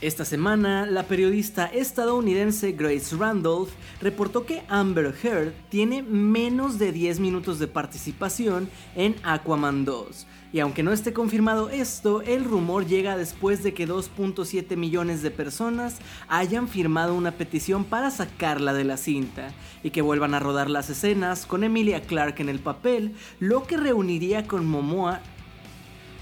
Esta semana, la periodista estadounidense Grace Randolph reportó que Amber Heard tiene menos de 10 minutos de participación en Aquaman 2. Y aunque no esté confirmado esto, el rumor llega después de que 2.7 millones de personas hayan firmado una petición para sacarla de la cinta y que vuelvan a rodar las escenas con Emilia Clarke en el papel, lo que reuniría con Momoa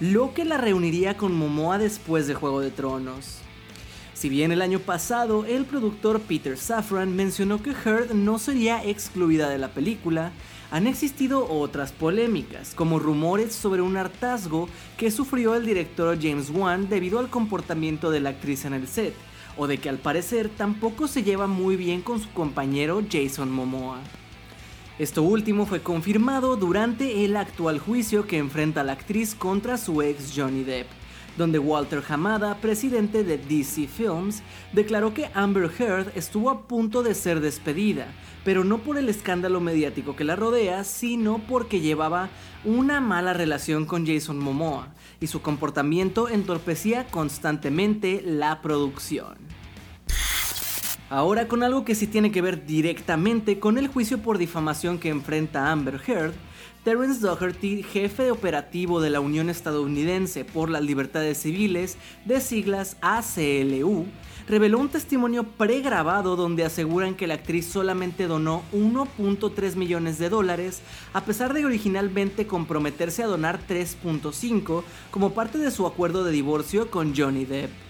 lo que la reuniría con Momoa después de Juego de Tronos. Si bien el año pasado el productor Peter Safran mencionó que Heard no sería excluida de la película, han existido otras polémicas, como rumores sobre un hartazgo que sufrió el director James Wan debido al comportamiento de la actriz en el set, o de que al parecer tampoco se lleva muy bien con su compañero Jason Momoa. Esto último fue confirmado durante el actual juicio que enfrenta la actriz contra su ex Johnny Depp, donde Walter Hamada, presidente de DC Films, declaró que Amber Heard estuvo a punto de ser despedida, pero no por el escándalo mediático que la rodea, sino porque llevaba una mala relación con Jason Momoa y su comportamiento entorpecía constantemente la producción. Ahora con algo que sí tiene que ver directamente con el juicio por difamación que enfrenta Amber Heard, Terence Doherty, jefe operativo de la Unión Estadounidense por las Libertades Civiles, de siglas ACLU, reveló un testimonio pregrabado donde aseguran que la actriz solamente donó 1.3 millones de dólares, a pesar de originalmente comprometerse a donar 3.5 como parte de su acuerdo de divorcio con Johnny Depp.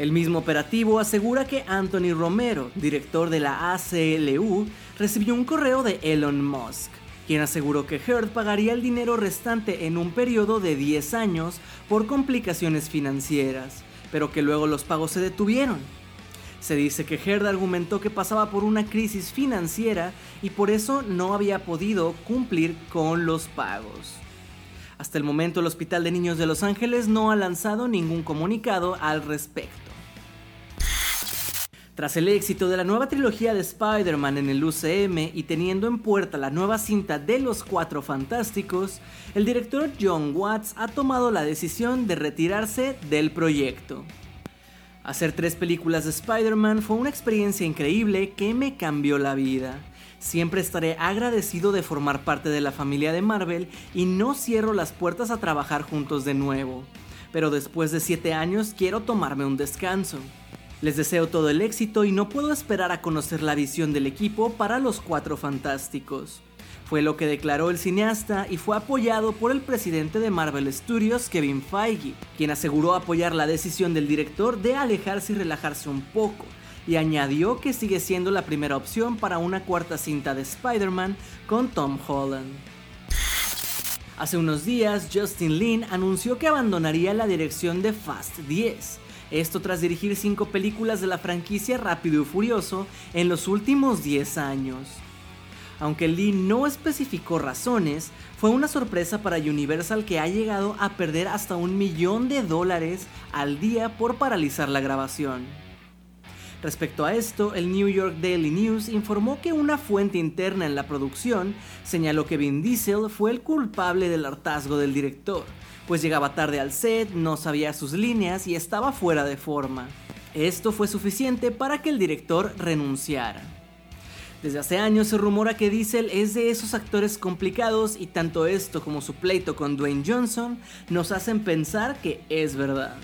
El mismo operativo asegura que Anthony Romero, director de la ACLU, recibió un correo de Elon Musk, quien aseguró que Heard pagaría el dinero restante en un periodo de 10 años por complicaciones financieras, pero que luego los pagos se detuvieron. Se dice que Heard argumentó que pasaba por una crisis financiera y por eso no había podido cumplir con los pagos. Hasta el momento el Hospital de Niños de Los Ángeles no ha lanzado ningún comunicado al respecto. Tras el éxito de la nueva trilogía de Spider-Man en el UCM y teniendo en puerta la nueva cinta de los Cuatro Fantásticos, el director John Watts ha tomado la decisión de retirarse del proyecto. Hacer tres películas de Spider-Man fue una experiencia increíble que me cambió la vida. Siempre estaré agradecido de formar parte de la familia de Marvel y no cierro las puertas a trabajar juntos de nuevo. Pero después de 7 años quiero tomarme un descanso. Les deseo todo el éxito y no puedo esperar a conocer la visión del equipo para los Cuatro Fantásticos. Fue lo que declaró el cineasta y fue apoyado por el presidente de Marvel Studios, Kevin Feige, quien aseguró apoyar la decisión del director de alejarse y relajarse un poco, y añadió que sigue siendo la primera opción para una cuarta cinta de Spider-Man con Tom Holland. Hace unos días, Justin Lin anunció que abandonaría la dirección de Fast 10, esto tras dirigir cinco películas de la franquicia Rápido y Furioso en los últimos 10 años. Aunque Lee no especificó razones, fue una sorpresa para Universal que ha llegado a perder hasta un millón de dólares al día por paralizar la grabación. Respecto a esto, el New York Daily News informó que una fuente interna en la producción señaló que Vin Diesel fue el culpable del hartazgo del director, pues llegaba tarde al set, no sabía sus líneas y estaba fuera de forma. Esto fue suficiente para que el director renunciara. Desde hace años se rumora que Diesel es de esos actores complicados y tanto esto como su pleito con Dwayne Johnson nos hacen pensar que es verdad.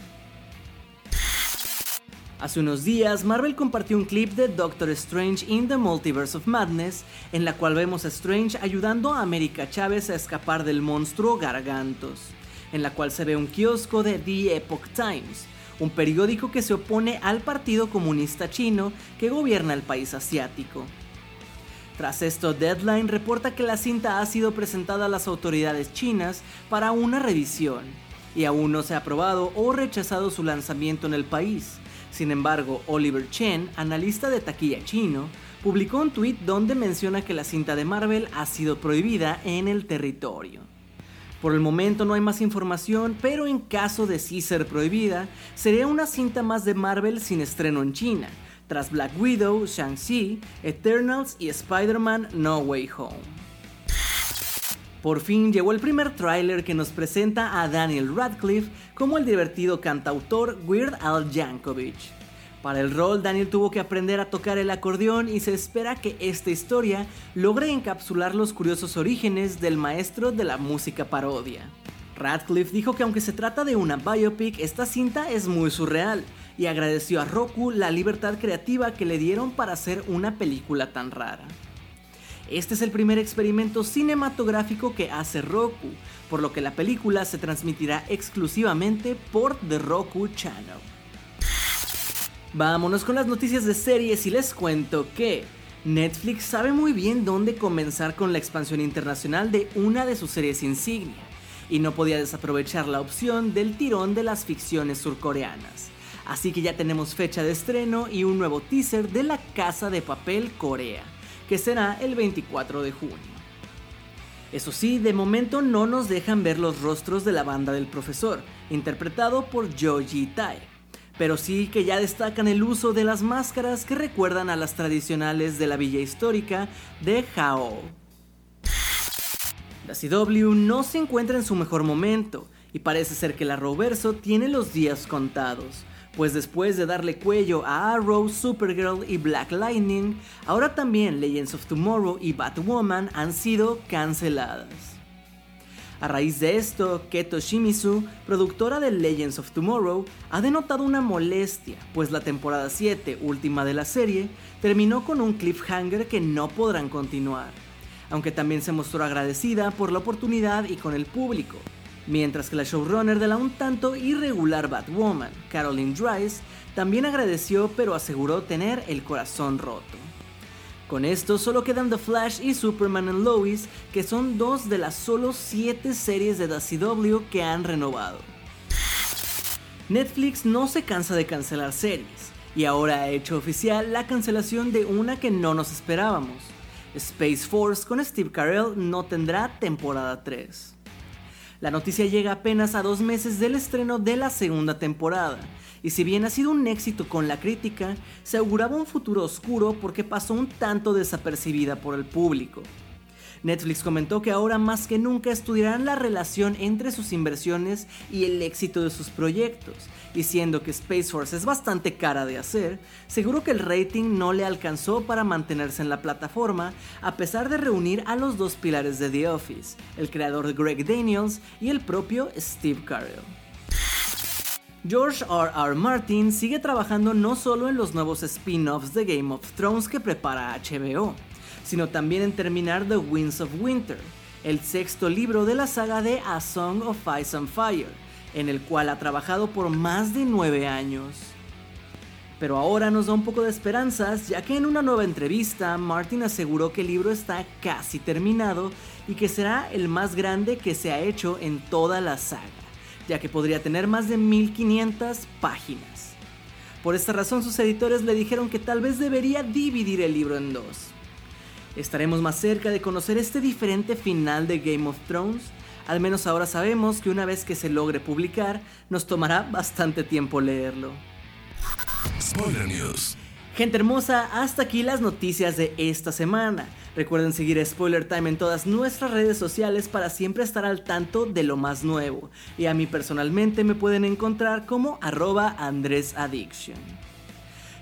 Hace unos días, Marvel compartió un clip de Doctor Strange in the Multiverse of Madness, en la cual vemos a Strange ayudando a América Chávez a escapar del monstruo Gargantos en la cual se ve un kiosco de The Epoch Times, un periódico que se opone al Partido Comunista Chino que gobierna el país asiático. Tras esto, Deadline reporta que la cinta ha sido presentada a las autoridades chinas para una revisión, y aún no se ha aprobado o rechazado su lanzamiento en el país. Sin embargo, Oliver Chen, analista de taquilla chino, publicó un tweet donde menciona que la cinta de Marvel ha sido prohibida en el territorio. Por el momento no hay más información, pero en caso de sí ser prohibida, sería una cinta más de Marvel sin estreno en China, tras Black Widow, Shang-Chi, Eternals y Spider-Man No Way Home. Por fin llegó el primer tráiler que nos presenta a Daniel Radcliffe como el divertido cantautor Weird Al Yankovic. Para el rol, Daniel tuvo que aprender a tocar el acordeón y se espera que esta historia logre encapsular los curiosos orígenes del maestro de la música parodia. Radcliffe dijo que aunque se trata de una biopic, esta cinta es muy surreal y agradeció a Roku la libertad creativa que le dieron para hacer una película tan rara. Este es el primer experimento cinematográfico que hace Roku, por lo que la película se transmitirá exclusivamente por The Roku Channel. Vámonos con las noticias de series y les cuento que Netflix sabe muy bien dónde comenzar con la expansión internacional de una de sus series insignia, y no podía desaprovechar la opción del tirón de las ficciones surcoreanas. Así que ya tenemos fecha de estreno y un nuevo teaser de La Casa de Papel Corea que será el 24 de junio. Eso sí, de momento no nos dejan ver los rostros de la banda del profesor, interpretado por Joji Tae, pero sí que ya destacan el uso de las máscaras que recuerdan a las tradicionales de la villa histórica de Hao. La CW no se encuentra en su mejor momento y parece ser que la Roverso tiene los días contados, pues después de darle cuello a Arrow, Supergirl y Black Lightning, ahora también Legends of Tomorrow y Batwoman han sido canceladas. A raíz de esto, Keto Shimizu, productora de Legends of Tomorrow, ha denotado una molestia, pues la temporada 7, última de la serie, terminó con un cliffhanger que no podrán continuar, aunque también se mostró agradecida por la oportunidad y con el público, mientras que la showrunner de la un tanto irregular Batwoman, Caroline Dries, también agradeció pero aseguró tener el corazón roto. Con esto solo quedan The Flash y Superman and Lois, que son dos de las solo 7 series de The CW que han renovado. Netflix no se cansa de cancelar series, y ahora ha hecho oficial la cancelación de una que no nos esperábamos. Space Force con Steve Carell no tendrá temporada 3. La noticia llega apenas a dos meses del estreno de la segunda temporada, y si bien ha sido un éxito con la crítica, se auguraba un futuro oscuro porque pasó un tanto desapercibida por el público. Netflix comentó que ahora más que nunca estudiarán la relación entre sus inversiones y el éxito de sus proyectos, diciendo que Space Force es bastante cara de hacer, seguro que el rating no le alcanzó para mantenerse en la plataforma, a pesar de reunir a los dos pilares de The Office, el creador Greg Daniels y el propio Steve Carell. George R. R. Martin sigue trabajando no solo en los nuevos spin-offs de Game of Thrones que prepara HBO, sino también en terminar The Winds of Winter, el sexto libro de la saga de A Song of Ice and Fire, en el cual ha trabajado por más de nueve años. Pero ahora nos da un poco de esperanzas, ya que en una nueva entrevista Martin aseguró que el libro está casi terminado y que será el más grande que se ha hecho en toda la saga, ya que podría tener más de 1500 páginas. Por esta razón sus editores le dijeron que tal vez debería dividir el libro en dos estaremos más cerca de conocer este diferente final de Game of Thrones. Al menos ahora sabemos que una vez que se logre publicar, nos tomará bastante tiempo leerlo. Spoiler News. Gente hermosa, hasta aquí las noticias de esta semana. Recuerden seguir Spoiler Time en todas nuestras redes sociales para siempre estar al tanto de lo más nuevo. Y a mí personalmente me pueden encontrar como arroba Andrés Addiction.